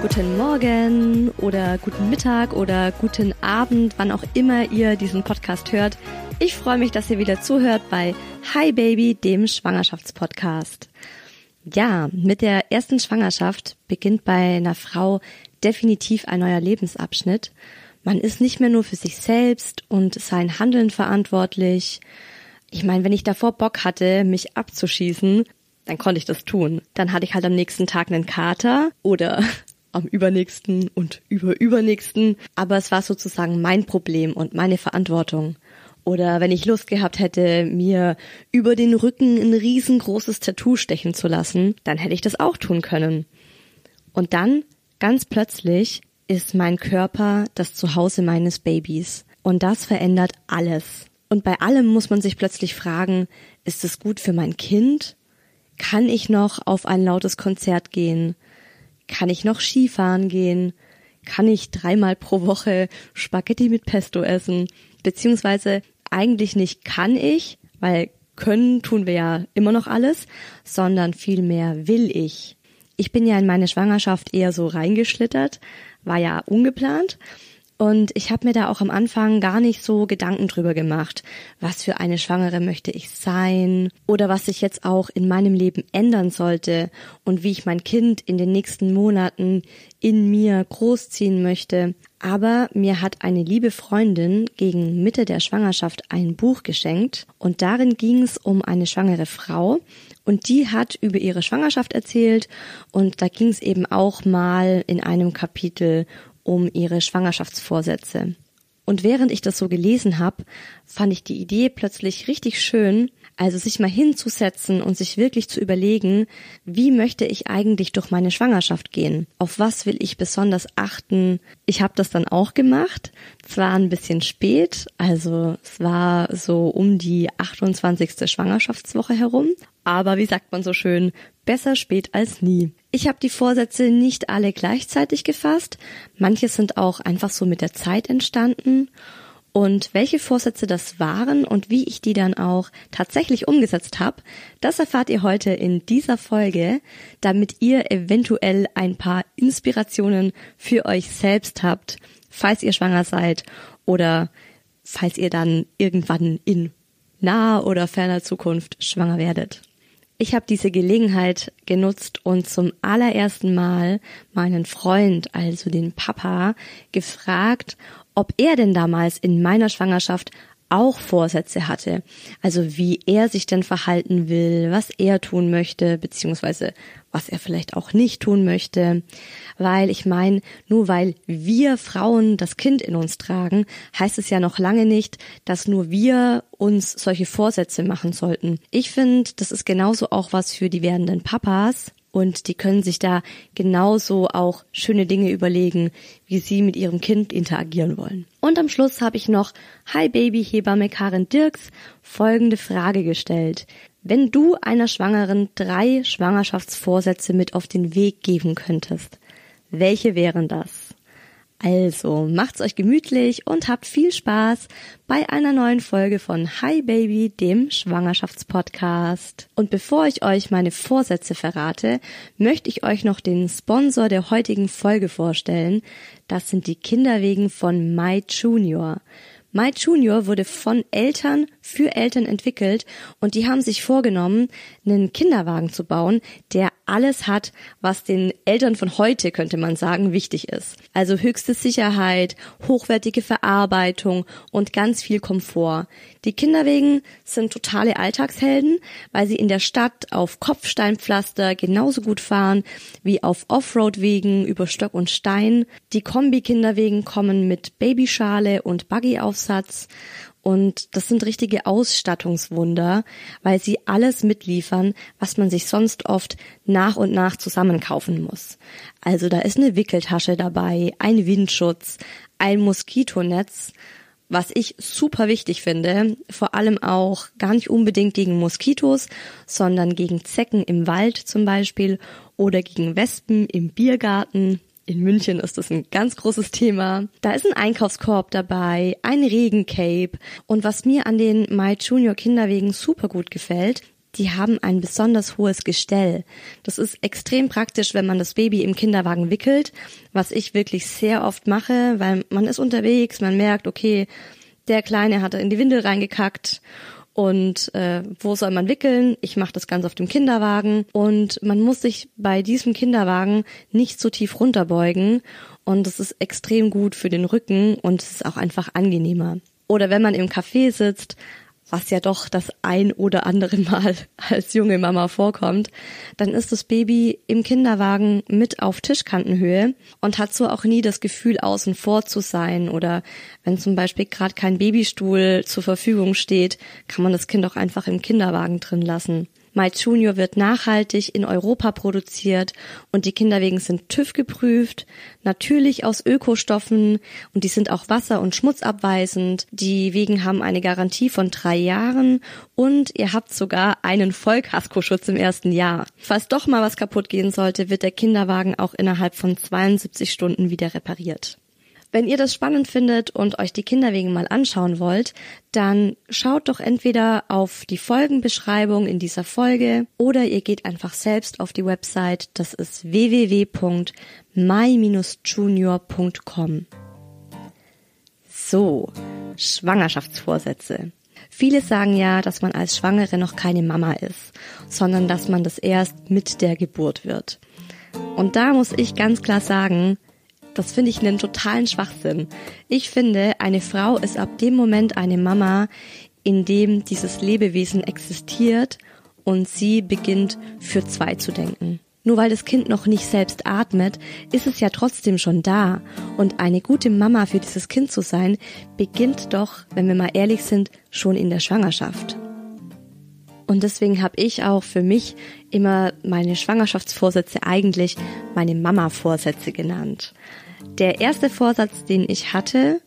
Guten Morgen oder guten Mittag oder guten Abend, wann auch immer ihr diesen Podcast hört. Ich freue mich, dass ihr wieder zuhört bei Hi Baby, dem Schwangerschaftspodcast. Ja, mit der ersten Schwangerschaft beginnt bei einer Frau definitiv ein neuer Lebensabschnitt. Man ist nicht mehr nur für sich selbst und sein Handeln verantwortlich. Ich meine, wenn ich davor Bock hatte, mich abzuschießen, dann konnte ich das tun. Dann hatte ich halt am nächsten Tag einen Kater oder am übernächsten und überübernächsten, aber es war sozusagen mein Problem und meine Verantwortung. Oder wenn ich Lust gehabt hätte, mir über den Rücken ein riesengroßes Tattoo stechen zu lassen, dann hätte ich das auch tun können. Und dann, ganz plötzlich, ist mein Körper das Zuhause meines Babys. Und das verändert alles. Und bei allem muss man sich plötzlich fragen, ist es gut für mein Kind? Kann ich noch auf ein lautes Konzert gehen? Kann ich noch Skifahren gehen? Kann ich dreimal pro Woche Spaghetti mit Pesto essen? Beziehungsweise eigentlich nicht kann ich, weil können tun wir ja immer noch alles, sondern vielmehr will ich. Ich bin ja in meine Schwangerschaft eher so reingeschlittert, war ja ungeplant und ich habe mir da auch am Anfang gar nicht so Gedanken drüber gemacht, was für eine Schwangere möchte ich sein oder was sich jetzt auch in meinem Leben ändern sollte und wie ich mein Kind in den nächsten Monaten in mir großziehen möchte. Aber mir hat eine liebe Freundin gegen Mitte der Schwangerschaft ein Buch geschenkt und darin ging es um eine schwangere Frau und die hat über ihre Schwangerschaft erzählt und da ging es eben auch mal in einem Kapitel um ihre Schwangerschaftsvorsätze. Und während ich das so gelesen habe, fand ich die Idee plötzlich richtig schön, also sich mal hinzusetzen und sich wirklich zu überlegen, wie möchte ich eigentlich durch meine Schwangerschaft gehen? Auf was will ich besonders achten? Ich habe das dann auch gemacht, zwar ein bisschen spät, also es war so um die 28. Schwangerschaftswoche herum, aber wie sagt man so schön, besser spät als nie. Ich habe die Vorsätze nicht alle gleichzeitig gefasst. Manche sind auch einfach so mit der Zeit entstanden. Und welche Vorsätze das waren und wie ich die dann auch tatsächlich umgesetzt habe, das erfahrt ihr heute in dieser Folge, damit ihr eventuell ein paar Inspirationen für euch selbst habt, falls ihr schwanger seid oder falls ihr dann irgendwann in naher oder ferner Zukunft schwanger werdet. Ich habe diese Gelegenheit genutzt und zum allerersten Mal meinen Freund, also den Papa, gefragt, ob er denn damals in meiner Schwangerschaft auch Vorsätze hatte. Also wie er sich denn verhalten will, was er tun möchte, beziehungsweise was er vielleicht auch nicht tun möchte. Weil ich meine, nur weil wir Frauen das Kind in uns tragen, heißt es ja noch lange nicht, dass nur wir uns solche Vorsätze machen sollten. Ich finde, das ist genauso auch was für die werdenden Papas. Und die können sich da genauso auch schöne Dinge überlegen, wie sie mit ihrem Kind interagieren wollen. Und am Schluss habe ich noch Hi Baby Hebamme Karin Dirks folgende Frage gestellt. Wenn du einer Schwangeren drei Schwangerschaftsvorsätze mit auf den Weg geben könntest, welche wären das? Also macht's euch gemütlich und habt viel Spaß bei einer neuen Folge von Hi Baby, dem Schwangerschaftspodcast. Und bevor ich euch meine Vorsätze verrate, möchte ich euch noch den Sponsor der heutigen Folge vorstellen. Das sind die Kinderwegen von My Junior. My Junior wurde von Eltern für Eltern entwickelt und die haben sich vorgenommen, einen Kinderwagen zu bauen, der alles hat, was den Eltern von heute, könnte man sagen, wichtig ist. Also höchste Sicherheit, hochwertige Verarbeitung und ganz viel Komfort. Die Kinderwegen sind totale Alltagshelden, weil sie in der Stadt auf Kopfsteinpflaster genauso gut fahren wie auf Offroad-Wegen über Stock und Stein. Die Kombi-Kinderwegen kommen mit Babyschale und Buggyaufsatz und das sind richtige Ausstattungswunder, weil sie alles mitliefern, was man sich sonst oft nach und nach zusammenkaufen muss. Also da ist eine Wickeltasche dabei, ein Windschutz, ein Moskitonetz, was ich super wichtig finde, vor allem auch gar nicht unbedingt gegen Moskitos, sondern gegen Zecken im Wald zum Beispiel oder gegen Wespen im Biergarten in München ist das ein ganz großes Thema. Da ist ein Einkaufskorb dabei, ein Regencape. Und was mir an den My Junior Kinderwegen super gut gefällt, die haben ein besonders hohes Gestell. Das ist extrem praktisch, wenn man das Baby im Kinderwagen wickelt, was ich wirklich sehr oft mache, weil man ist unterwegs, man merkt, okay, der Kleine hat in die Windel reingekackt und äh, wo soll man wickeln? Ich mache das Ganze auf dem Kinderwagen und man muss sich bei diesem Kinderwagen nicht so tief runterbeugen und das ist extrem gut für den Rücken und es ist auch einfach angenehmer. Oder wenn man im Café sitzt, was ja doch das ein oder andere Mal als junge Mama vorkommt, dann ist das Baby im Kinderwagen mit auf Tischkantenhöhe und hat so auch nie das Gefühl, außen vor zu sein. Oder wenn zum Beispiel gerade kein Babystuhl zur Verfügung steht, kann man das Kind auch einfach im Kinderwagen drin lassen. My Junior wird nachhaltig in Europa produziert und die Kinderwegen sind TÜV geprüft, natürlich aus Ökostoffen und die sind auch wasser- und schmutzabweisend. Die Wegen haben eine Garantie von drei Jahren und ihr habt sogar einen Vollkaskoschutz im ersten Jahr. Falls doch mal was kaputt gehen sollte, wird der Kinderwagen auch innerhalb von 72 Stunden wieder repariert. Wenn ihr das spannend findet und euch die Kinderwegen mal anschauen wollt, dann schaut doch entweder auf die Folgenbeschreibung in dieser Folge oder ihr geht einfach selbst auf die Website. Das ist www.my-junior.com. So, Schwangerschaftsvorsätze. Viele sagen ja, dass man als Schwangere noch keine Mama ist, sondern dass man das erst mit der Geburt wird. Und da muss ich ganz klar sagen, das finde ich einen totalen Schwachsinn. Ich finde, eine Frau ist ab dem Moment eine Mama, in dem dieses Lebewesen existiert und sie beginnt für zwei zu denken. Nur weil das Kind noch nicht selbst atmet, ist es ja trotzdem schon da. Und eine gute Mama für dieses Kind zu sein, beginnt doch, wenn wir mal ehrlich sind, schon in der Schwangerschaft. Und deswegen habe ich auch für mich immer meine Schwangerschaftsvorsätze eigentlich meine Mama-Vorsätze genannt. Der erste Vorsatz, den ich hatte,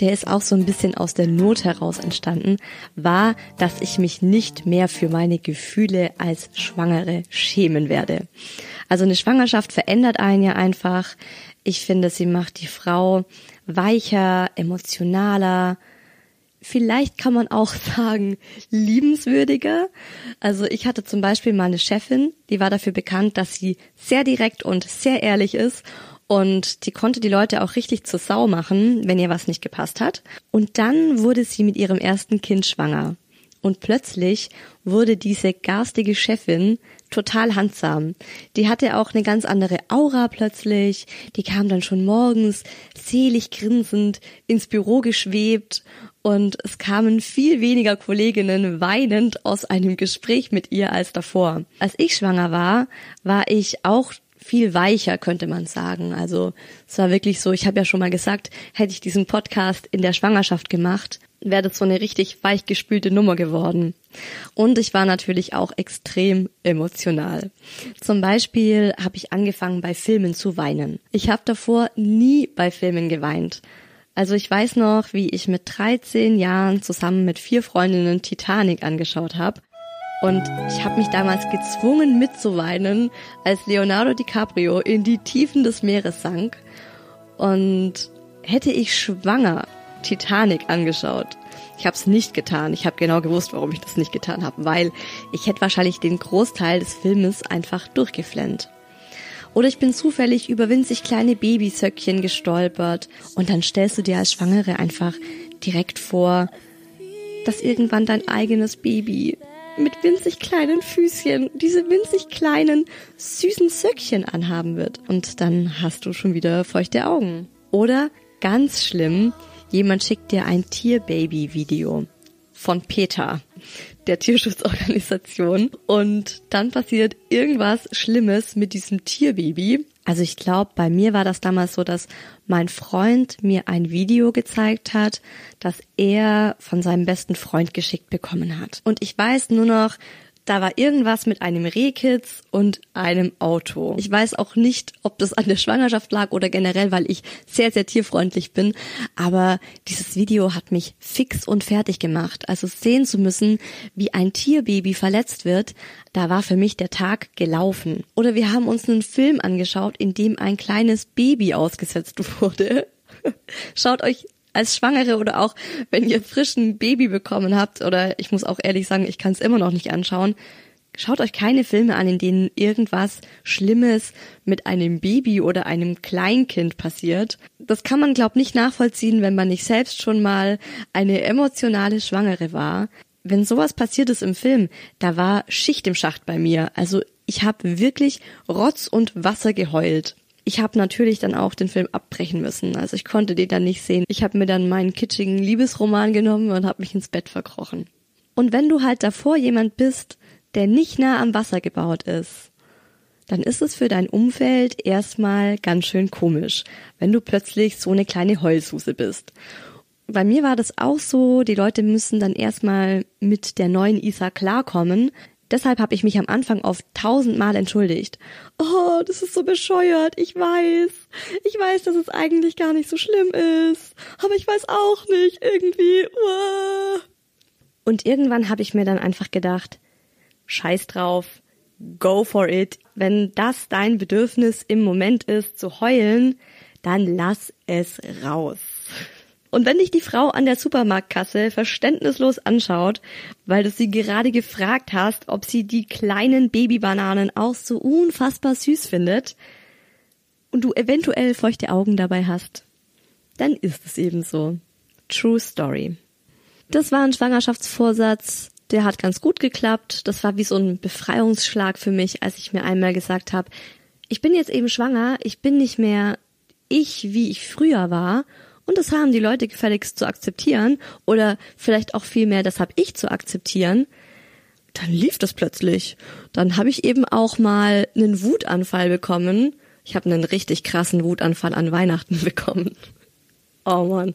der ist auch so ein bisschen aus der Not heraus entstanden, war, dass ich mich nicht mehr für meine Gefühle als Schwangere schämen werde. Also eine Schwangerschaft verändert einen ja einfach. Ich finde, sie macht die Frau weicher, emotionaler, vielleicht kann man auch sagen, liebenswürdiger. Also ich hatte zum Beispiel mal eine Chefin, die war dafür bekannt, dass sie sehr direkt und sehr ehrlich ist und die konnte die Leute auch richtig zur Sau machen, wenn ihr was nicht gepasst hat. Und dann wurde sie mit ihrem ersten Kind schwanger. Und plötzlich wurde diese garstige Chefin total handsam. Die hatte auch eine ganz andere Aura plötzlich. Die kam dann schon morgens selig grinsend ins Büro geschwebt und es kamen viel weniger Kolleginnen weinend aus einem Gespräch mit ihr als davor. Als ich schwanger war, war ich auch viel weicher, könnte man sagen. Also es war wirklich so, ich habe ja schon mal gesagt, hätte ich diesen Podcast in der Schwangerschaft gemacht, wäre das so eine richtig weichgespülte Nummer geworden. Und ich war natürlich auch extrem emotional. Zum Beispiel habe ich angefangen bei Filmen zu weinen. Ich habe davor nie bei Filmen geweint. Also ich weiß noch, wie ich mit 13 Jahren zusammen mit vier Freundinnen Titanic angeschaut habe. Und ich habe mich damals gezwungen mitzuweinen, als Leonardo DiCaprio in die Tiefen des Meeres sank. Und hätte ich schwanger Titanic angeschaut, ich habe es nicht getan. Ich habe genau gewusst, warum ich das nicht getan habe, weil ich hätte wahrscheinlich den Großteil des Filmes einfach durchgeflennt. Oder ich bin zufällig über winzig kleine Babysöckchen gestolpert und dann stellst du dir als Schwangere einfach direkt vor, dass irgendwann dein eigenes Baby mit winzig kleinen Füßchen diese winzig kleinen süßen Söckchen anhaben wird. Und dann hast du schon wieder feuchte Augen. Oder ganz schlimm, jemand schickt dir ein Tierbaby-Video von Peter, der Tierschutzorganisation. Und dann passiert irgendwas Schlimmes mit diesem Tierbaby. Also ich glaube, bei mir war das damals so, dass mein Freund mir ein Video gezeigt hat, das er von seinem besten Freund geschickt bekommen hat. Und ich weiß nur noch, da war irgendwas mit einem Rehkitz und einem Auto. Ich weiß auch nicht, ob das an der Schwangerschaft lag oder generell, weil ich sehr, sehr tierfreundlich bin. Aber dieses Video hat mich fix und fertig gemacht. Also sehen zu müssen, wie ein Tierbaby verletzt wird, da war für mich der Tag gelaufen. Oder wir haben uns einen Film angeschaut, in dem ein kleines Baby ausgesetzt wurde. Schaut euch als Schwangere oder auch wenn ihr frischen Baby bekommen habt oder ich muss auch ehrlich sagen, ich kann es immer noch nicht anschauen. Schaut euch keine Filme an, in denen irgendwas Schlimmes mit einem Baby oder einem Kleinkind passiert. Das kann man, glaub nicht nachvollziehen, wenn man nicht selbst schon mal eine emotionale Schwangere war. Wenn sowas passiert ist im Film, da war Schicht im Schacht bei mir. Also ich habe wirklich Rotz und Wasser geheult. Ich habe natürlich dann auch den Film abbrechen müssen. Also ich konnte den dann nicht sehen. Ich habe mir dann meinen kitschigen Liebesroman genommen und habe mich ins Bett verkrochen. Und wenn du halt davor jemand bist, der nicht nah am Wasser gebaut ist, dann ist es für dein Umfeld erstmal ganz schön komisch, wenn du plötzlich so eine kleine Heulsuse bist. Bei mir war das auch so, die Leute müssen dann erstmal mit der neuen Isa klarkommen, Deshalb habe ich mich am Anfang oft tausendmal entschuldigt. Oh, das ist so bescheuert. Ich weiß. Ich weiß, dass es eigentlich gar nicht so schlimm ist. Aber ich weiß auch nicht. Irgendwie. Und irgendwann habe ich mir dann einfach gedacht, scheiß drauf. Go for it. Wenn das dein Bedürfnis im Moment ist, zu heulen, dann lass es raus. Und wenn dich die Frau an der Supermarktkasse verständnislos anschaut, weil du sie gerade gefragt hast, ob sie die kleinen Babybananen auch so unfassbar süß findet und du eventuell feuchte Augen dabei hast, dann ist es eben so. True Story. Das war ein Schwangerschaftsvorsatz, der hat ganz gut geklappt. Das war wie so ein Befreiungsschlag für mich, als ich mir einmal gesagt habe, ich bin jetzt eben schwanger, ich bin nicht mehr ich, wie ich früher war und das haben die Leute gefälligst zu akzeptieren oder vielleicht auch viel mehr, das habe ich zu akzeptieren. Dann lief das plötzlich. Dann habe ich eben auch mal einen Wutanfall bekommen. Ich habe einen richtig krassen Wutanfall an Weihnachten bekommen. Oh man,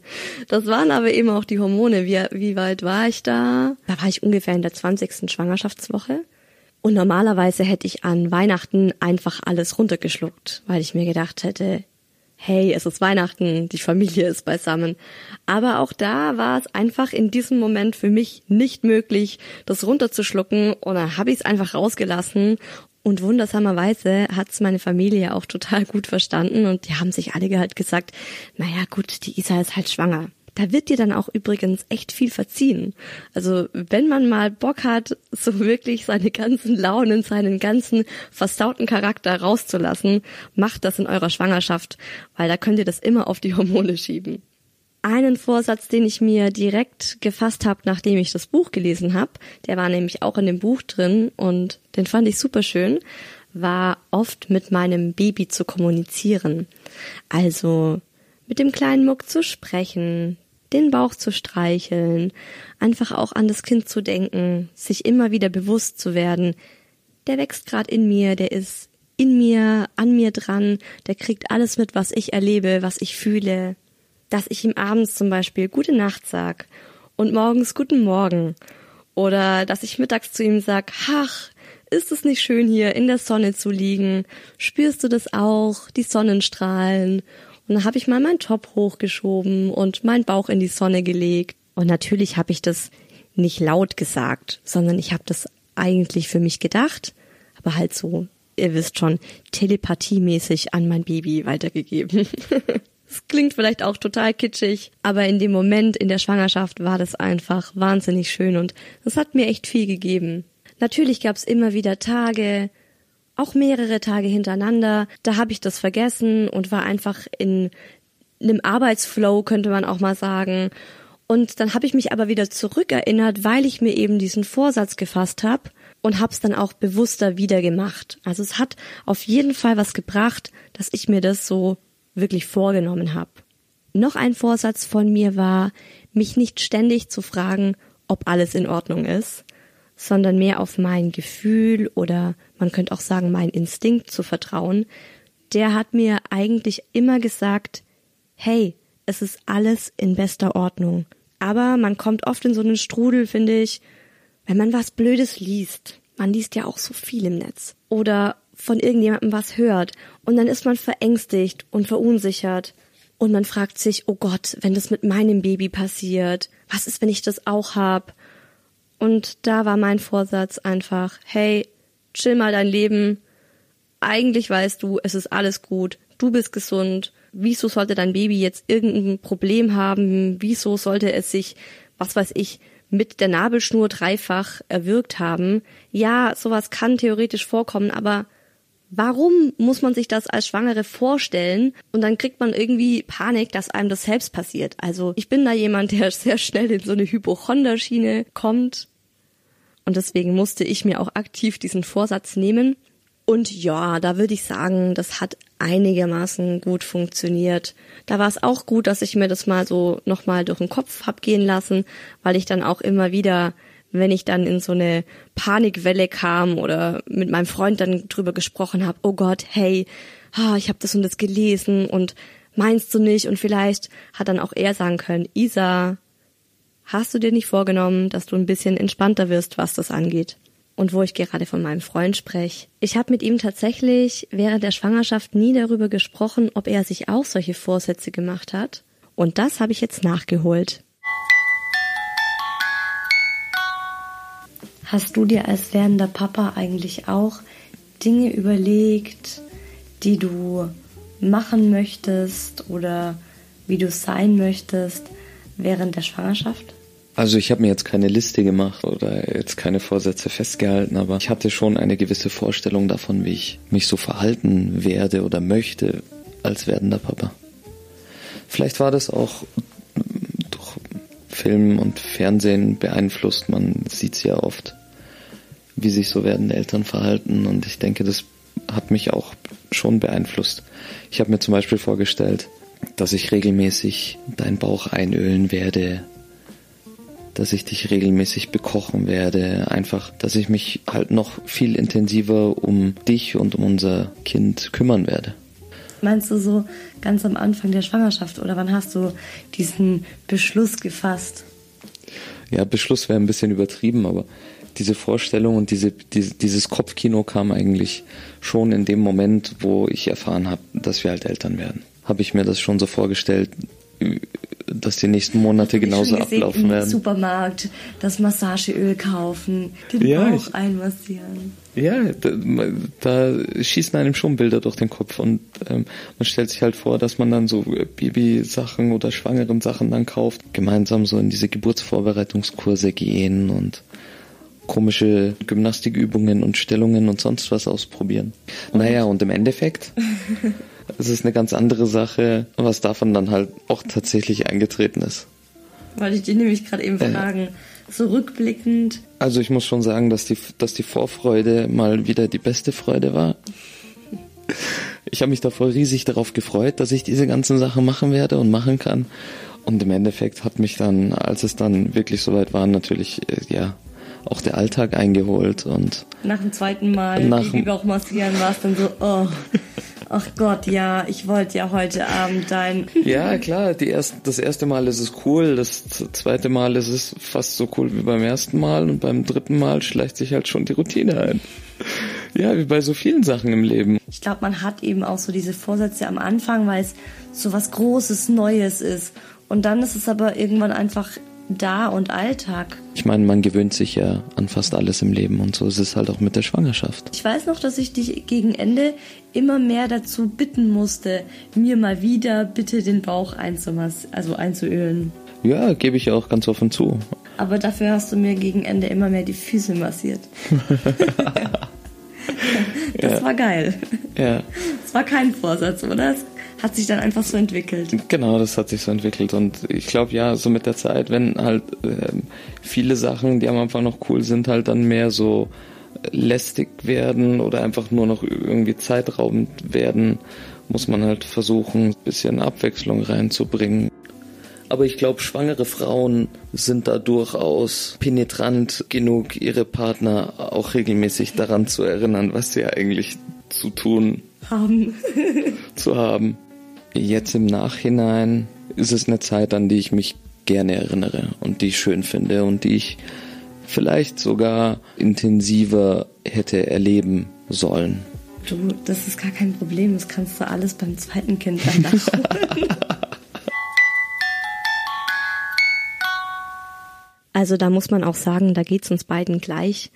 das waren aber eben auch die Hormone. Wie, wie weit war ich da? Da war ich ungefähr in der 20. Schwangerschaftswoche. Und normalerweise hätte ich an Weihnachten einfach alles runtergeschluckt, weil ich mir gedacht hätte, hey, es ist Weihnachten, die Familie ist beisammen. Aber auch da war es einfach in diesem Moment für mich nicht möglich, das runterzuschlucken oder habe ich es einfach rausgelassen. Und wundersamerweise hat's meine Familie auch total gut verstanden und die haben sich alle halt gesagt, naja gut, die Isa ist halt schwanger. Da wird dir dann auch übrigens echt viel verziehen. Also wenn man mal Bock hat, so wirklich seine ganzen Launen, seinen ganzen versauten Charakter rauszulassen, macht das in eurer Schwangerschaft, weil da könnt ihr das immer auf die Hormone schieben. einen Vorsatz, den ich mir direkt gefasst habe, nachdem ich das Buch gelesen habe, der war nämlich auch in dem Buch drin und den fand ich super schön, war oft mit meinem Baby zu kommunizieren. Also mit dem kleinen Muck zu sprechen, den Bauch zu streicheln, einfach auch an das Kind zu denken, sich immer wieder bewusst zu werden, der wächst gerade in mir, der ist in mir, an mir dran, der kriegt alles mit, was ich erlebe, was ich fühle, dass ich ihm abends zum Beispiel gute Nacht sag und morgens guten Morgen oder dass ich mittags zu ihm sag, ach, ist es nicht schön hier in der Sonne zu liegen? Spürst du das auch, die Sonnenstrahlen? Und dann habe ich mal meinen Top hochgeschoben und meinen Bauch in die Sonne gelegt. Und natürlich habe ich das nicht laut gesagt, sondern ich habe das eigentlich für mich gedacht, aber halt so, ihr wisst schon, telepathiemäßig an mein Baby weitergegeben. Es klingt vielleicht auch total kitschig, aber in dem Moment in der Schwangerschaft war das einfach wahnsinnig schön und es hat mir echt viel gegeben. Natürlich gab es immer wieder Tage, auch mehrere Tage hintereinander, da habe ich das vergessen und war einfach in einem Arbeitsflow, könnte man auch mal sagen. Und dann habe ich mich aber wieder zurückerinnert, weil ich mir eben diesen Vorsatz gefasst habe und habe es dann auch bewusster wieder gemacht. Also es hat auf jeden Fall was gebracht, dass ich mir das so wirklich vorgenommen habe. Noch ein Vorsatz von mir war, mich nicht ständig zu fragen, ob alles in Ordnung ist, sondern mehr auf mein Gefühl oder man könnte auch sagen, mein Instinkt zu vertrauen. Der hat mir eigentlich immer gesagt, hey, es ist alles in bester Ordnung. Aber man kommt oft in so einen Strudel, finde ich, wenn man was Blödes liest. Man liest ja auch so viel im Netz. Oder von irgendjemandem was hört. Und dann ist man verängstigt und verunsichert. Und man fragt sich, oh Gott, wenn das mit meinem Baby passiert, was ist, wenn ich das auch hab? Und da war mein Vorsatz einfach, hey, chill mal dein Leben. Eigentlich weißt du, es ist alles gut. Du bist gesund. Wieso sollte dein Baby jetzt irgendein Problem haben? Wieso sollte es sich, was weiß ich, mit der Nabelschnur dreifach erwürgt haben? Ja, sowas kann theoretisch vorkommen, aber Warum muss man sich das als Schwangere vorstellen und dann kriegt man irgendwie Panik, dass einem das selbst passiert? Also ich bin da jemand, der sehr schnell in so eine Hypochonderschiene kommt und deswegen musste ich mir auch aktiv diesen Vorsatz nehmen. Und ja, da würde ich sagen, das hat einigermaßen gut funktioniert. Da war es auch gut, dass ich mir das mal so nochmal durch den Kopf hab gehen lassen, weil ich dann auch immer wieder wenn ich dann in so eine Panikwelle kam oder mit meinem Freund dann drüber gesprochen habe, oh Gott, hey, ich habe das und das gelesen und meinst du nicht? Und vielleicht hat dann auch er sagen können, Isa, hast du dir nicht vorgenommen, dass du ein bisschen entspannter wirst, was das angeht? Und wo ich gerade von meinem Freund spreche. Ich habe mit ihm tatsächlich während der Schwangerschaft nie darüber gesprochen, ob er sich auch solche Vorsätze gemacht hat. Und das habe ich jetzt nachgeholt. Hast du dir als werdender Papa eigentlich auch Dinge überlegt, die du machen möchtest oder wie du sein möchtest während der Schwangerschaft? Also ich habe mir jetzt keine Liste gemacht oder jetzt keine Vorsätze festgehalten, aber ich hatte schon eine gewisse Vorstellung davon, wie ich mich so verhalten werde oder möchte als werdender Papa. Vielleicht war das auch durch Film und Fernsehen beeinflusst, man sieht es ja oft wie sich so werdende Eltern verhalten. Und ich denke, das hat mich auch schon beeinflusst. Ich habe mir zum Beispiel vorgestellt, dass ich regelmäßig deinen Bauch einölen werde, dass ich dich regelmäßig bekochen werde, einfach, dass ich mich halt noch viel intensiver um dich und um unser Kind kümmern werde. Meinst du so ganz am Anfang der Schwangerschaft oder wann hast du diesen Beschluss gefasst? Ja, Beschluss wäre ein bisschen übertrieben, aber diese Vorstellung und diese, diese, dieses Kopfkino kam eigentlich schon in dem Moment, wo ich erfahren habe, dass wir halt Eltern werden. Habe ich mir das schon so vorgestellt, dass die nächsten Monate genauso gesehen, ablaufen im werden. Supermarkt das Massageöl kaufen, den ja, Bauch ich, einmassieren. Ja, da, da, schießen einem schon Bilder durch den Kopf und ähm, man stellt sich halt vor, dass man dann so Babysachen oder schwangeren Sachen dann kauft, gemeinsam so in diese Geburtsvorbereitungskurse gehen und komische Gymnastikübungen und Stellungen und sonst was ausprobieren. Und? Naja, und im Endeffekt es ist eine ganz andere Sache, was davon dann halt auch tatsächlich eingetreten ist. Wollte ich dich nämlich gerade eben fragen, so rückblickend. Also ich muss schon sagen, dass die, dass die Vorfreude mal wieder die beste Freude war. Ich habe mich davor riesig darauf gefreut, dass ich diese ganzen Sachen machen werde und machen kann. Und im Endeffekt hat mich dann, als es dann wirklich soweit war, natürlich äh, ja auch der Alltag eingeholt und Nach dem zweiten Mal Nach die dem- Babybauch massieren war es dann so, oh, ach Gott, ja, ich wollte ja heute Abend dein... ja klar, die erst, das erste Mal ist es cool, das zweite Mal ist es fast so cool wie beim ersten Mal und beim dritten Mal schleicht sich halt schon die Routine ein. Ja, wie bei so vielen Sachen im Leben. Ich glaube, man hat eben auch so diese Vorsätze am Anfang, weil es so was Großes, Neues ist. Und dann ist es aber irgendwann einfach da und Alltag. Ich meine, man gewöhnt sich ja an fast alles im Leben und so ist es halt auch mit der Schwangerschaft. Ich weiß noch, dass ich dich gegen Ende immer mehr dazu bitten musste, mir mal wieder bitte den Bauch einzumass also einzuölen. Ja, gebe ich auch ganz offen zu. Aber dafür hast du mir gegen Ende immer mehr die Füße massiert. das Ja. war geil. Ja, Es war kein Vorsatz, oder? Hat sich dann einfach so entwickelt. genau, das hat sich so entwickelt und ich glaube ja, so mit der Zeit, wenn halt ähm, viele Sachen, die am Anfang noch cool sind, halt dann mehr so lästig werden oder einfach nur noch irgendwie zeitraubend werden, muss man halt versuchen, ein bisschen Abwechslung reinzubringen. Aber ich glaube, schwangere Frauen sind da durchaus penetrant genug, ihre Partner auch regelmäßig daran zu erinnern, was sie eigentlich zu tun Haben. zu haben. Jetzt im Nachhinein ist es eine Zeit, an die ich mich gerne erinnere und die ich schön finde und die ich vielleicht sogar intensiver hätte erleben sollen. Du, das ist gar kein Problem. Das kannst du alles beim zweiten Kind dann nachholen. Also da muss man auch sagen, da geht's uns beiden gleich.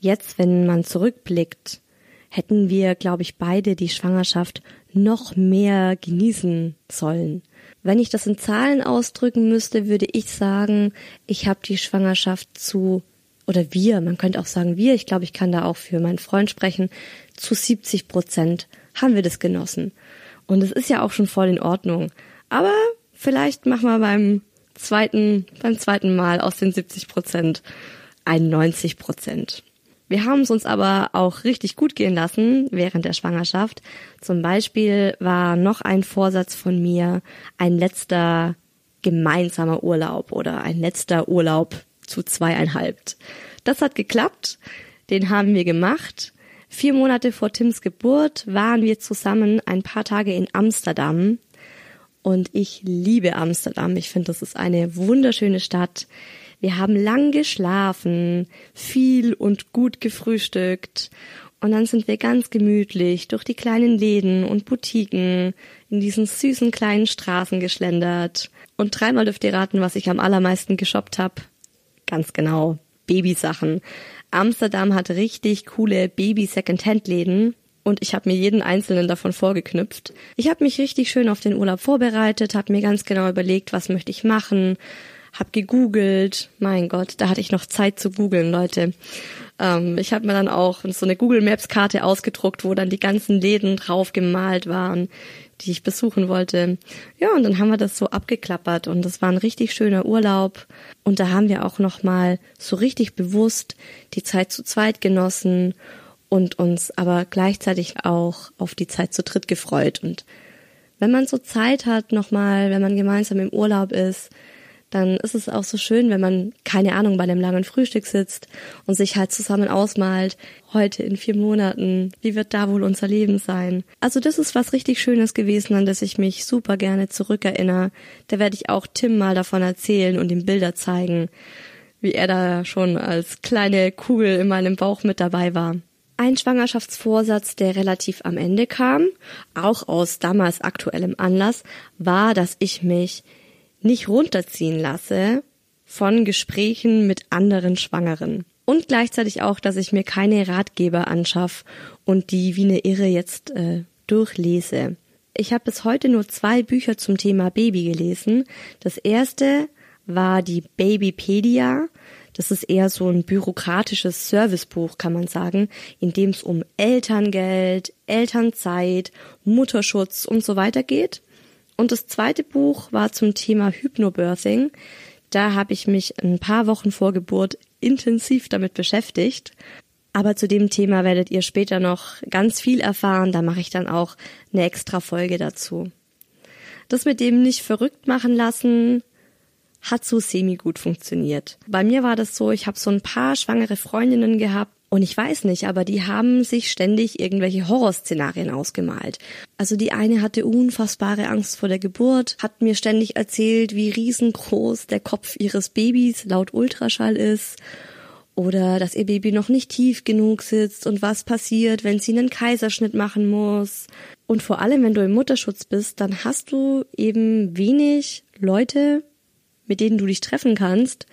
Jetzt, wenn man zurückblickt, hätten wir, glaube ich, beide die Schwangerschaft noch mehr genießen sollen. Wenn ich das in Zahlen ausdrücken müsste, würde ich sagen, ich habe die Schwangerschaft zu, oder wir, man könnte auch sagen wir, ich glaube, ich kann da auch für meinen Freund sprechen, zu 70 Prozent haben wir das genossen. Und es ist ja auch schon voll in Ordnung. Aber vielleicht machen wir beim zweiten, beim zweiten Mal aus den 70 Prozent 91 Prozent. Wir haben es uns aber auch richtig gut gehen lassen während der Schwangerschaft. Zum Beispiel war noch ein Vorsatz von mir ein letzter gemeinsamer Urlaub oder ein letzter Urlaub zu zweieinhalb. Das hat geklappt. Den haben wir gemacht. Vier Monate vor Tims Geburt waren wir zusammen ein paar Tage in Amsterdam. Und ich liebe Amsterdam. Ich finde, das ist eine wunderschöne Stadt. Wir haben lang geschlafen, viel und gut gefrühstückt. Und dann sind wir ganz gemütlich durch die kleinen Läden und Boutiquen in diesen süßen kleinen Straßen geschlendert. Und dreimal dürft ihr raten, was ich am allermeisten geshoppt habe. Ganz genau, Babysachen. Amsterdam hat richtig coole Baby-Second-Hand-Läden und ich habe mir jeden einzelnen davon vorgeknüpft. Ich habe mich richtig schön auf den Urlaub vorbereitet, habe mir ganz genau überlegt, was möchte ich machen, habe gegoogelt. Mein Gott, da hatte ich noch Zeit zu googeln, Leute. Ähm, ich habe mir dann auch so eine Google Maps Karte ausgedruckt, wo dann die ganzen Läden drauf gemalt waren, die ich besuchen wollte. Ja, und dann haben wir das so abgeklappert und das war ein richtig schöner Urlaub und da haben wir auch noch mal so richtig bewusst die Zeit zu zweit genossen und uns aber gleichzeitig auch auf die Zeit zu dritt gefreut und wenn man so Zeit hat nochmal, wenn man gemeinsam im Urlaub ist, dann ist es auch so schön, wenn man, keine Ahnung, bei einem langen Frühstück sitzt und sich halt zusammen ausmalt, heute in vier Monaten, wie wird da wohl unser Leben sein? Also das ist was richtig Schönes gewesen, an das ich mich super gerne zurückerinnere. Da werde ich auch Tim mal davon erzählen und ihm Bilder zeigen, wie er da schon als kleine Kugel in meinem Bauch mit dabei war. Ein Schwangerschaftsvorsatz, der relativ am Ende kam, auch aus damals aktuellem Anlass, war, dass ich mich nicht runterziehen lasse von Gesprächen mit anderen Schwangeren. Und gleichzeitig auch, dass ich mir keine Ratgeber anschaff und die wie eine Irre jetzt äh, durchlese. Ich habe bis heute nur zwei Bücher zum Thema Baby gelesen. Das erste war die Babypedia. Das ist eher so ein bürokratisches Servicebuch, kann man sagen, in dem es um Elterngeld, Elternzeit, Mutterschutz und so weiter geht. Und das zweite Buch war zum Thema Hypnobirthing. Da habe ich mich ein paar Wochen vor Geburt intensiv damit beschäftigt. Aber zu dem Thema werdet ihr später noch ganz viel erfahren. Da mache ich dann auch eine extra Folge dazu. Das mit dem nicht verrückt machen lassen hat so semi gut funktioniert. Bei mir war das so, ich habe so ein paar schwangere Freundinnen gehabt und ich weiß nicht, aber die haben sich ständig irgendwelche Horrorszenarien ausgemalt. Also die eine hatte unfassbare Angst vor der Geburt, hat mir ständig erzählt, wie riesengroß der Kopf ihres Babys laut Ultraschall ist oder dass ihr Baby noch nicht tief genug sitzt und was passiert, wenn sie einen Kaiserschnitt machen muss. Und vor allem, wenn du im Mutterschutz bist, dann hast du eben wenig Leute, mit denen du dich treffen kannst,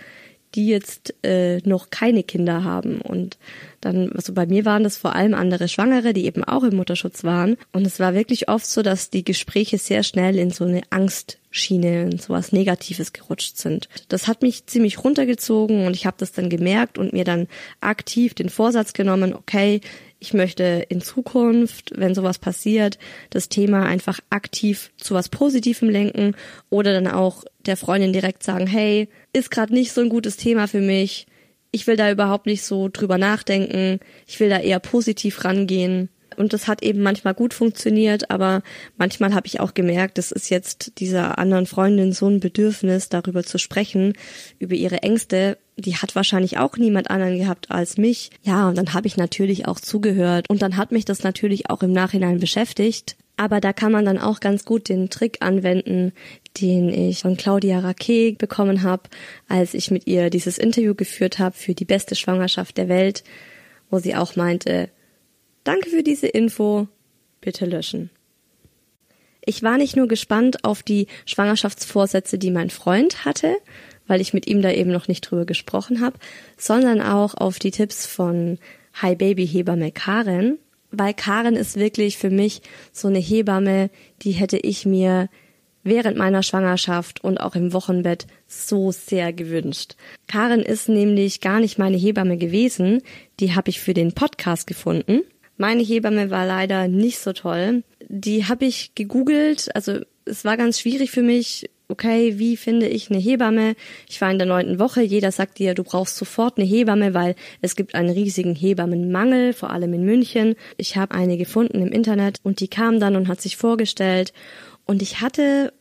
die jetzt äh, noch keine Kinder haben. Und dann, also bei mir waren das vor allem andere Schwangere, die eben auch im Mutterschutz waren. Und es war wirklich oft so, dass die Gespräche sehr schnell in so eine Angstschiene, in sowas Negatives gerutscht sind. Das hat mich ziemlich runtergezogen und ich habe das dann gemerkt und mir dann aktiv den Vorsatz genommen, okay, ich möchte in Zukunft, wenn sowas passiert, das Thema einfach aktiv zu was Positivem lenken oder dann auch der Freundin direkt sagen, hey, ist gerade nicht so ein gutes Thema für mich. Ich will da überhaupt nicht so drüber nachdenken. Ich will da eher positiv rangehen. Und das hat eben manchmal gut funktioniert, aber manchmal habe ich auch gemerkt, das ist jetzt dieser anderen Freundin so ein Bedürfnis, darüber zu sprechen, über ihre Ängste. Die hat wahrscheinlich auch niemand anderen gehabt als mich. Ja, und dann habe ich natürlich auch zugehört. Und dann hat mich das natürlich auch im Nachhinein beschäftigt. Aber da kann man dann auch ganz gut den Trick anwenden, den ich von Claudia Raquet bekommen habe, als ich mit ihr dieses Interview geführt habe für die beste Schwangerschaft der Welt, wo sie auch meinte, Danke für diese Info. Bitte löschen. Ich war nicht nur gespannt auf die Schwangerschaftsvorsätze, die mein Freund hatte, weil ich mit ihm da eben noch nicht drüber gesprochen habe, sondern auch auf die Tipps von Hi Baby Hebamme Karen, weil Karen ist wirklich für mich so eine Hebamme, die hätte ich mir während meiner Schwangerschaft und auch im Wochenbett so sehr gewünscht. Karen ist nämlich gar nicht meine Hebamme gewesen, die habe ich für den Podcast gefunden meine Hebamme war leider nicht so toll. Die habe ich gegoogelt. Also es war ganz schwierig für mich. Okay, wie finde ich eine Hebamme? Ich war in der neunten Woche. Jeder sagt dir, du brauchst sofort eine Hebamme, weil es gibt einen riesigen Hebammenmangel, vor allem in München. Ich habe eine gefunden im Internet und die kam dann und hat sich vorgestellt. Und ich hatte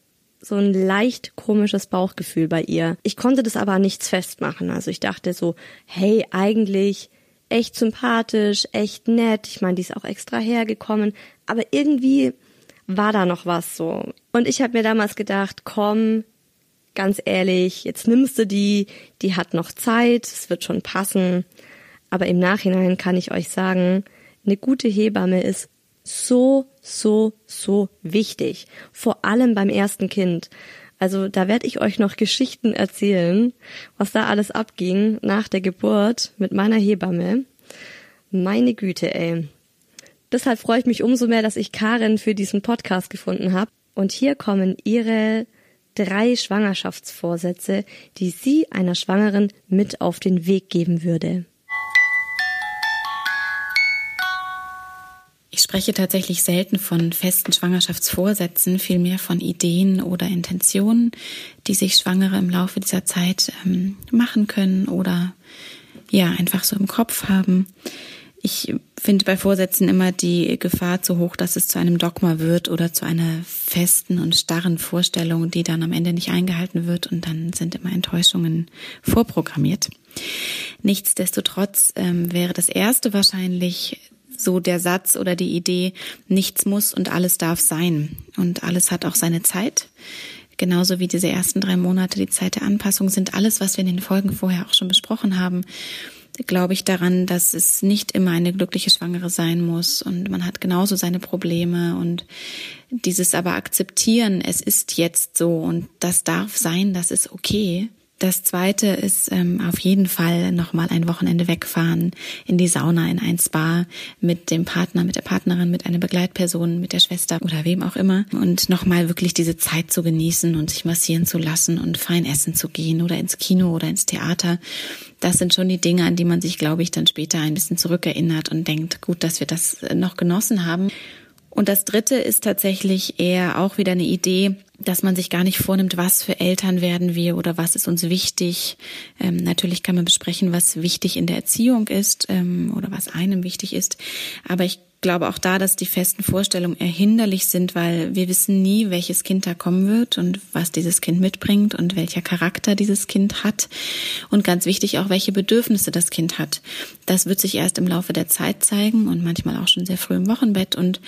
so ein leicht komisches Bauchgefühl bei ihr. Ich konnte das aber nichts festmachen. Also ich dachte so, hey, eigentlich echt sympathisch, echt nett. Ich meine, die ist auch extra hergekommen. Aber irgendwie war da noch was so. Und ich habe mir damals gedacht, komm, ganz ehrlich, jetzt nimmst du die, die hat noch Zeit, es wird schon passen. Aber im Nachhinein kann ich euch sagen, eine gute Hebamme ist so, so, so wichtig. Vor allem beim ersten Kind. Also da werde ich euch noch Geschichten erzählen, was da alles abging nach der Geburt mit meiner Hebamme. Meine Güte, ey. Deshalb freue ich mich umso mehr, dass ich Karin für diesen Podcast gefunden habe. Und hier kommen ihre drei Schwangerschaftsvorsätze, die sie einer Schwangeren mit auf den Weg geben würde. Ich spreche tatsächlich selten von festen Schwangerschaftsvorsätzen, vielmehr von Ideen oder Intentionen, die sich Schwangere im Laufe dieser Zeit ähm, machen können oder ja, einfach so im Kopf haben. Ich finde bei Vorsätzen immer die Gefahr zu hoch, dass es zu einem Dogma wird oder zu einer festen und starren Vorstellung, die dann am Ende nicht eingehalten wird und dann sind immer Enttäuschungen vorprogrammiert. Nichtsdestotrotz ähm, wäre das erste wahrscheinlich so der Satz oder die Idee, nichts muss und alles darf sein. Und alles hat auch seine Zeit. Genauso wie diese ersten drei Monate die Zeit der Anpassung sind. Alles, was wir in den Folgen vorher auch schon besprochen haben, glaube ich daran, dass es nicht immer eine glückliche Schwangere sein muss und man hat genauso seine Probleme und dieses aber akzeptieren, es ist jetzt so und das darf sein, das ist okay, Das zweite ist ähm, auf jeden Fall nochmal ein Wochenende wegfahren in die Sauna, in ein Spa mit dem Partner, mit der Partnerin, mit einer Begleitperson, mit der Schwester oder wem auch immer und nochmal wirklich diese Zeit zu genießen und sich massieren zu lassen und fein essen zu gehen oder ins Kino oder ins Theater. Das sind schon die Dinge, an die man sich, glaube ich, dann später ein bisschen zurückerinnert und denkt, gut, dass wir das noch genossen haben. Und das dritte ist tatsächlich eher auch wieder eine Idee, dass man sich gar nicht vornimmt, was für Eltern werden wir oder was ist uns wichtig. Ähm, natürlich kann man besprechen, was wichtig in der Erziehung ist ähm, oder was einem wichtig ist. Aber ich glaube auch da, dass die festen Vorstellungen erhinderlich sind, weil wir wissen nie, welches Kind da kommen wird und was dieses Kind mitbringt und welcher Charakter dieses Kind hat und ganz wichtig auch, welche Bedürfnisse das Kind hat. Das wird sich erst im Laufe der Zeit zeigen und manchmal auch schon sehr früh im Wochenbett und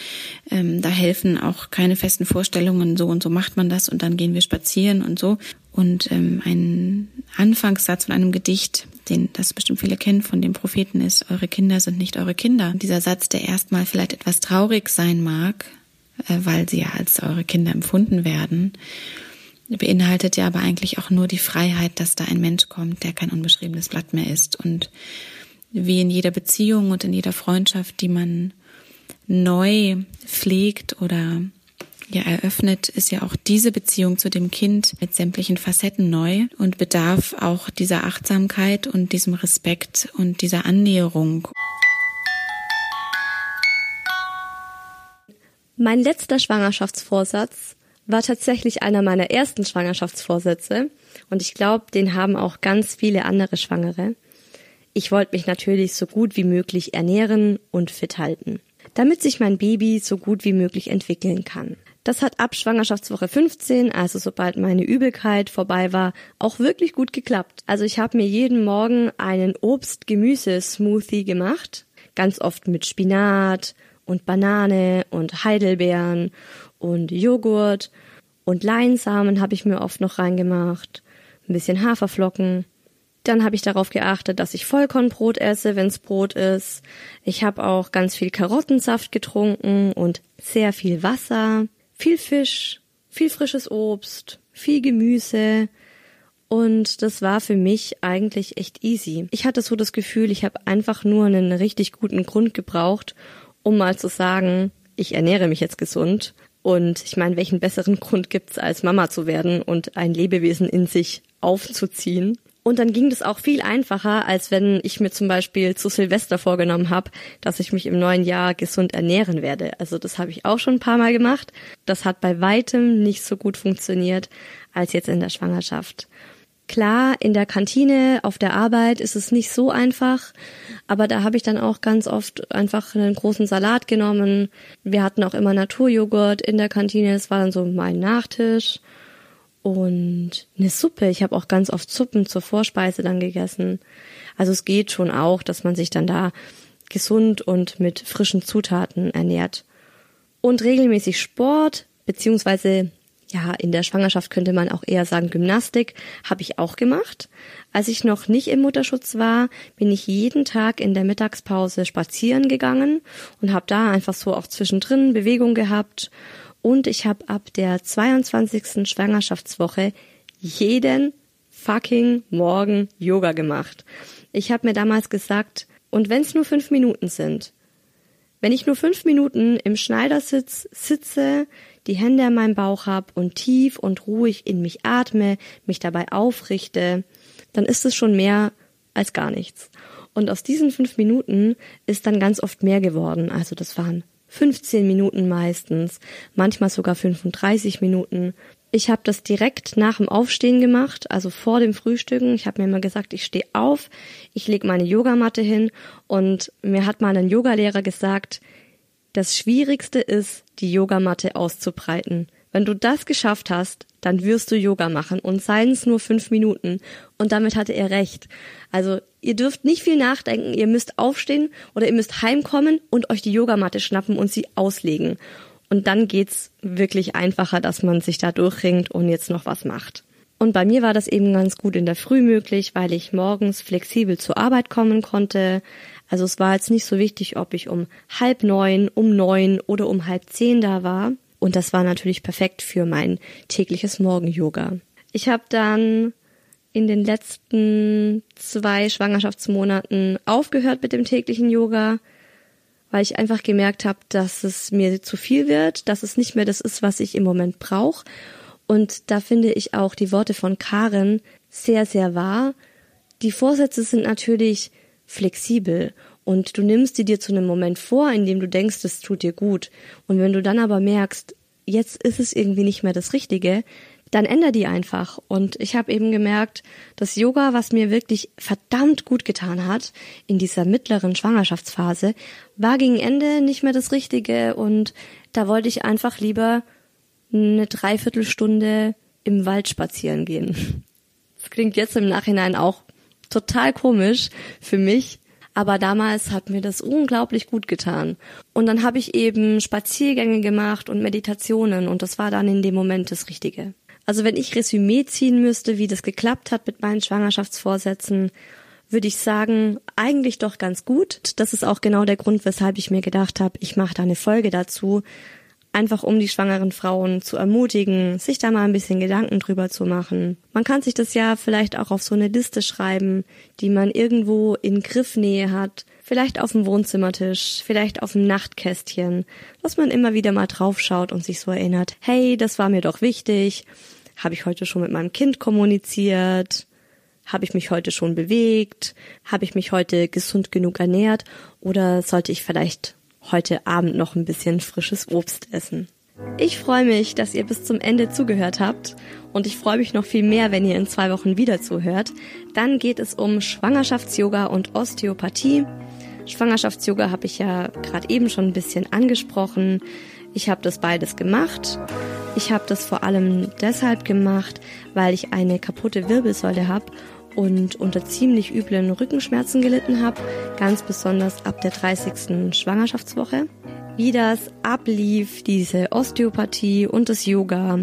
ähm, da helfen auch keine festen Vorstellungen, so und so macht man das und dann gehen wir spazieren und so. Und ähm, ein Anfangssatz von einem Gedicht, den das bestimmt viele kennen, von dem Propheten ist, eure Kinder sind nicht eure Kinder. Dieser Satz, der erstmal vielleicht etwas traurig sein mag, äh, weil sie ja als eure Kinder empfunden werden, beinhaltet ja aber eigentlich auch nur die Freiheit, dass da ein Mensch kommt, der kein unbeschriebenes Blatt mehr ist. Und wie in jeder Beziehung und in jeder Freundschaft, die man neu pflegt oder ja eröffnet, ist ja auch diese Beziehung zu dem Kind mit sämtlichen Facetten neu und bedarf auch dieser Achtsamkeit und diesem Respekt und dieser Annäherung. Mein letzter Schwangerschaftsvorsatz war tatsächlich einer meiner ersten Schwangerschaftsvorsätze und ich glaube, den haben auch ganz viele andere Schwangere. Ich wollte mich natürlich so gut wie möglich ernähren und fit halten, damit sich mein Baby so gut wie möglich entwickeln kann. Das hat ab Schwangerschaftswoche 15, also sobald meine Übelkeit vorbei war, auch wirklich gut geklappt. Also ich habe mir jeden Morgen einen Obst-Gemüse-Smoothie gemacht, ganz oft mit Spinat und Banane und Heidelbeeren und Joghurt und Leinsamen habe ich mir oft noch reingemacht, ein bisschen Haferflocken. Dann habe ich darauf geachtet, dass ich Vollkornbrot esse, wenn's Brot ist. Ich habe auch ganz viel Karottensaft getrunken und sehr viel Wasser viel Fisch, viel frisches Obst, viel Gemüse. Und das war für mich eigentlich echt easy. Ich hatte so das Gefühl, ich habe einfach nur einen richtig guten Grund gebraucht, um mal zu sagen, ich ernähre mich jetzt gesund. Und ich meine, welchen besseren Grund gibt's als Mama zu werden und ein Lebewesen in sich aufzuziehen? Und dann ging das auch viel einfacher, als wenn ich mir zum Beispiel zu Silvester vorgenommen habe, dass ich mich im neuen Jahr gesund ernähren werde. Also das habe ich auch schon ein paar Mal gemacht. Das hat bei weitem nicht so gut funktioniert als jetzt in der Schwangerschaft. Klar, in der Kantine, auf der Arbeit ist es nicht so einfach, aber da habe ich dann auch ganz oft einfach einen großen Salat genommen. Wir hatten auch immer Naturjoghurt in der Kantine, das war dann so mein Nachtisch und eine Suppe. Ich habe auch ganz oft Suppen zur Vorspeise dann gegessen. Also es geht schon auch, dass man sich dann da gesund und mit frischen Zutaten ernährt. Und regelmäßig Sport, beziehungsweise ja, in der Schwangerschaft könnte man auch eher sagen Gymnastik, habe ich auch gemacht. Als ich noch nicht im Mutterschutz war, bin ich jeden Tag in der Mittagspause spazieren gegangen und habe da einfach so auch zwischendrin Bewegung gehabt und ich habe ab der 22. Schwangerschaftswoche jeden fucking Morgen Yoga gemacht. Ich habe mir damals gesagt, und wenn es nur fünf Minuten sind, wenn ich nur fünf Minuten im Schneidersitz sitze, die Hände an meinem Bauch habe und tief und ruhig in mich atme, mich dabei aufrichte, dann ist es schon mehr als gar nichts. Und aus diesen fünf Minuten ist dann ganz oft mehr geworden. Also das waren 15 Minuten meistens, manchmal sogar 35 Minuten. Ich habe das direkt nach dem Aufstehen gemacht, also vor dem Frühstücken. Ich habe mir immer gesagt, ich stehe auf, ich lege meine Yogamatte hin und mir hat mal ein Yogalehrer gesagt, das Schwierigste ist, die Yogamatte auszubreiten. Wenn du das geschafft hast, dann wirst du Yoga machen und seien es nur fünf Minuten. Und damit hatte er recht. Also ihr dürft nicht viel nachdenken, ihr müsst aufstehen oder ihr müsst heimkommen und euch die Yogamatte schnappen und sie auslegen. Und dann geht's wirklich einfacher, dass man sich da durchringt und jetzt noch was macht. Und bei mir war das eben ganz gut in der Früh möglich, weil ich morgens flexibel zur Arbeit kommen konnte. Also es war jetzt nicht so wichtig, ob ich um halb neun, um neun oder um halb zehn da war. Und das war natürlich perfekt für mein tägliches Morgen-Yoga. Ich habe dann in den letzten zwei Schwangerschaftsmonaten aufgehört mit dem täglichen Yoga, weil ich einfach gemerkt habe, dass es mir zu viel wird, dass es nicht mehr das ist, was ich im Moment brauche. Und da finde ich auch die Worte von Karen sehr, sehr wahr. Die Vorsätze sind natürlich flexibel und du nimmst die dir zu einem Moment vor, in dem du denkst, es tut dir gut. Und wenn du dann aber merkst, jetzt ist es irgendwie nicht mehr das Richtige, dann änder die einfach. Und ich habe eben gemerkt, dass Yoga, was mir wirklich verdammt gut getan hat in dieser mittleren Schwangerschaftsphase, war gegen Ende nicht mehr das Richtige. Und da wollte ich einfach lieber eine Dreiviertelstunde im Wald spazieren gehen. Das klingt jetzt im Nachhinein auch total komisch für mich, aber damals hat mir das unglaublich gut getan. Und dann habe ich eben Spaziergänge gemacht und Meditationen und das war dann in dem Moment das Richtige. Also wenn ich Resümee ziehen müsste, wie das geklappt hat mit meinen Schwangerschaftsvorsätzen, würde ich sagen, eigentlich doch ganz gut. Das ist auch genau der Grund, weshalb ich mir gedacht habe, ich mache da eine Folge dazu, einfach um die schwangeren Frauen zu ermutigen, sich da mal ein bisschen Gedanken drüber zu machen. Man kann sich das ja vielleicht auch auf so eine Liste schreiben, die man irgendwo in Griffnähe hat, vielleicht auf dem Wohnzimmertisch, vielleicht auf dem Nachtkästchen, dass man immer wieder mal draufschaut und sich so erinnert, hey, das war mir doch wichtig, habe ich heute schon mit meinem Kind kommuniziert, habe ich mich heute schon bewegt, habe ich mich heute gesund genug ernährt oder sollte ich vielleicht heute Abend noch ein bisschen frisches Obst essen. Ich freue mich, dass ihr bis zum Ende zugehört habt und ich freue mich noch viel mehr, wenn ihr in zwei Wochen wieder zuhört. Dann geht es um Schwangerschafts-Yoga und Osteopathie. Schwangerschafts-Yoga habe ich ja gerade eben schon ein bisschen angesprochen. Ich habe das beides gemacht. Ich habe das vor allem deshalb gemacht, weil ich eine kaputte Wirbelsäule habe und unter ziemlich üblen Rückenschmerzen gelitten habe, ganz besonders ab der 30. Schwangerschaftswoche. Wie das ablief, diese Osteopathie und das Yoga,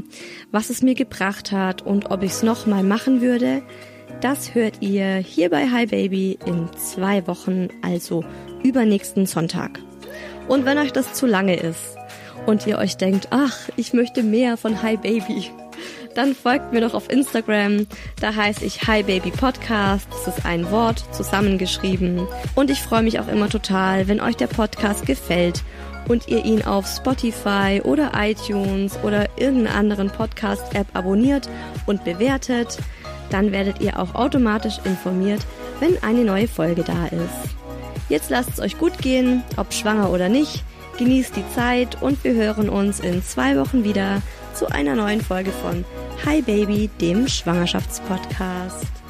was es mir gebracht hat und ob ich es nochmal machen würde, das hört ihr hier bei Hi Baby in zwei Wochen, also übernächsten Sonntag. Und wenn euch das zu lange ist und ihr euch denkt, ach, ich möchte mehr von Hi Baby, dann folgt mir doch auf Instagram. Da heiße ich Hi Baby Podcast. Das ist ein Wort zusammengeschrieben. Und ich freue mich auch immer total, wenn euch der Podcast gefällt und ihr ihn auf Spotify oder iTunes oder irgendeiner anderen Podcast-App abonniert und bewertet. Dann werdet ihr auch automatisch informiert, wenn eine neue Folge da ist. Jetzt lasst es euch gut gehen, ob schwanger oder nicht. Genießt die Zeit und wir hören uns in zwei Wochen wieder zu einer neuen Folge von Hi Baby, dem Schwangerschaftspodcast.